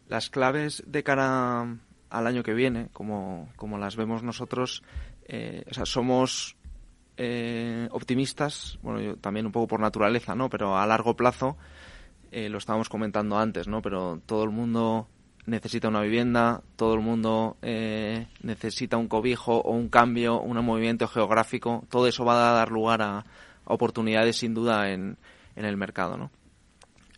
Las claves de cara al año que viene, como, como las vemos nosotros, eh, o sea, somos eh, optimistas, bueno, yo también un poco por naturaleza, ¿no? Pero a largo plazo, eh, lo estábamos comentando antes, ¿no? Pero todo el mundo necesita una vivienda, todo el mundo necesita un cobijo o un cambio, un movimiento geográfico, todo eso va a dar lugar a, oportunidades sin duda en, en el mercado, ¿no?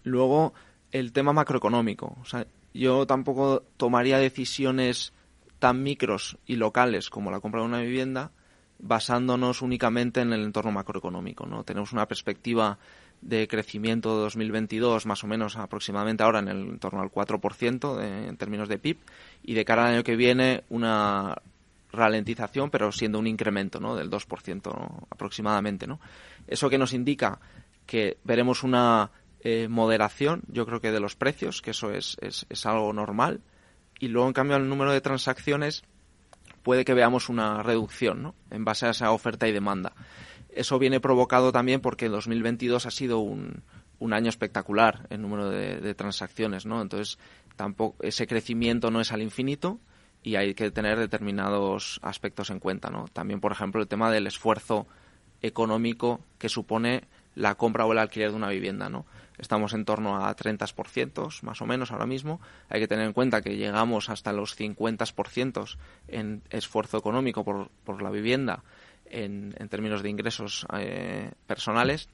Luego, el tema macroeconómico. O sea, yo tampoco tomaría decisiones tan micros y locales como la compra de una vivienda basándonos únicamente en el entorno macroeconómico, ¿no? Tenemos una perspectiva de crecimiento de 2022 más o menos aproximadamente ahora en el en torno al 4% en términos de PIB y de cara al año que viene una ralentización pero siendo un incremento ¿no? del 2% aproximadamente. ¿no? Eso que nos indica que veremos una eh, moderación, yo creo que de los precios, que eso es, es, algo normal, y luego en cambio el número de transacciones puede que veamos una reducción ¿no? en base a esa oferta y demanda. Eso viene provocado también porque el 2022 ha sido un, un año espectacular en número de, de, transacciones, ¿no? Entonces, tampoco ese crecimiento no es al infinito y hay que tener determinados aspectos en cuenta, ¿no? También, por ejemplo, el tema del esfuerzo económico que supone la compra o el alquiler de una vivienda, ¿no? Estamos en torno a 30% más o menos ahora mismo. Hay que tener en cuenta que llegamos hasta los 50% en esfuerzo económico por, por la vivienda en, en, términos de ingresos eh, personales.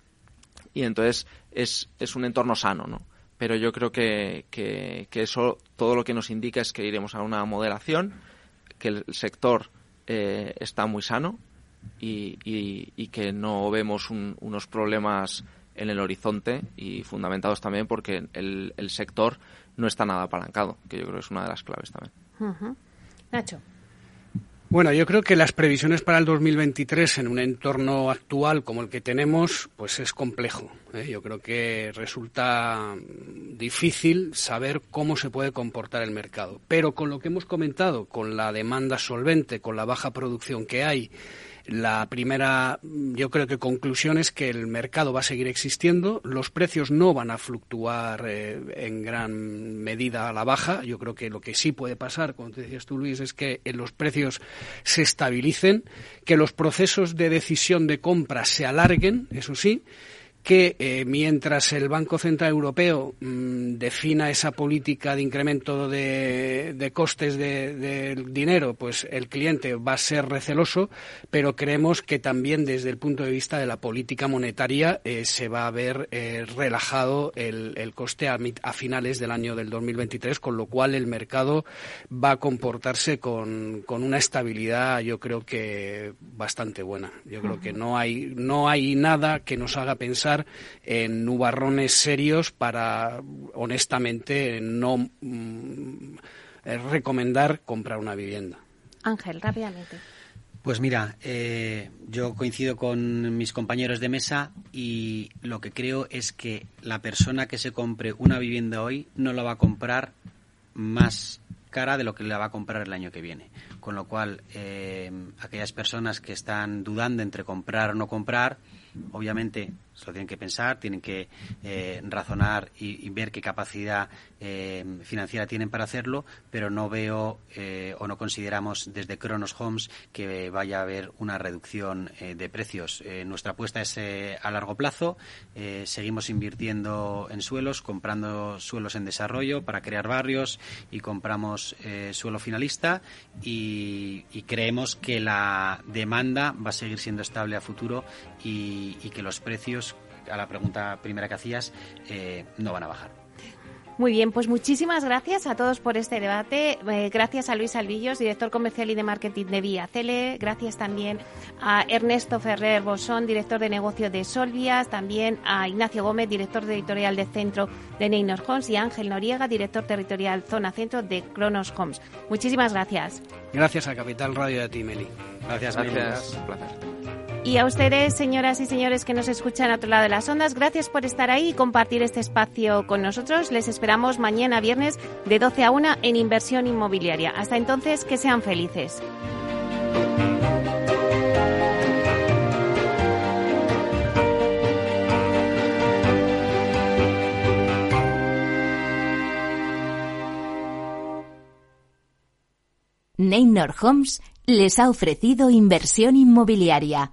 Y entonces es, es un entorno sano, ¿no? Pero yo creo que, que, eso todo lo que nos indica es que iremos a una moderación, que el sector eh, está muy sano, y, que no vemos unos problemas en el horizonte y fundamentados también porque el, el, sector no está nada apalancado, que yo creo que es una de las claves también. Nacho. Bueno, yo creo que las previsiones para el 2023 en un entorno actual como el que tenemos, pues es complejo. ¿eh? Yo creo que resulta difícil saber cómo se puede comportar el mercado. Pero con lo que hemos comentado, con la demanda solvente, con la baja producción que hay, la primera, yo creo que conclusión es que el mercado va a seguir existiendo, los precios no van a fluctuar eh, en gran medida a la baja. Yo creo que lo que sí puede pasar, como te decías tú, Luis, es que eh, los precios se estabilicen, que los procesos de decisión de compra se alarguen, eso sí, que eh, mientras el Banco Central Europeo mm, defina esa política de incremento de, costes del dinero, pues el cliente va a ser receloso, pero creemos que también desde el punto de vista de la política monetaria eh, se va a ver eh, relajado el, coste a, finales del año del 2023, con lo cual el mercado va a comportarse con, con una estabilidad, yo creo que bastante buena. Yo creo que no hay, no hay nada que nos haga pensar en nubarrones serios para, honestamente, no mm, recomendar comprar una vivienda. Ángel, rápidamente. Pues mira, eh, yo coincido con mis compañeros de mesa y lo que creo es que la persona que se compre una vivienda hoy no la va a comprar más cara de lo que la va a comprar el año que viene. Con lo cual, eh, aquellas personas que están dudando entre comprar o no comprar, obviamente se lo tienen que pensar, tienen que eh, razonar y, ver qué capacidad eh, financiera tienen para hacerlo, pero no veo eh, o no consideramos desde Kronos Homes que vaya a haber una reducción de precios. nuestra apuesta es a largo plazo. seguimos invirtiendo en suelos, comprando suelos en desarrollo para crear barrios y compramos suelo finalista y, creemos que la demanda va a seguir siendo estable a futuro y que los precios a la pregunta primera que hacías, eh, no van a bajar. Muy bien, pues muchísimas gracias a todos por este debate. Eh, gracias a Luis Alvillos, director comercial y de marketing de Vía Cele. Gracias también a Ernesto Ferrer Bosón, director de negocio de Solvias. También a Ignacio Gómez, director editorial de Centro de Neynor Homes. Y a Ángel Noriega, director territorial Zona Centro de Cronos Homes. Muchísimas gracias. Gracias a Capital Radio de a ti, Meli. Gracias, gracias. Un placer. Y a ustedes, señoras y señores que nos escuchan a otro lado de las ondas, gracias por estar ahí y compartir este espacio con nosotros. Les esperamos mañana viernes de 12 a 1 en Inversión Inmobiliaria. Hasta entonces, que sean felices. Les ha ofrecido inversión inmobiliaria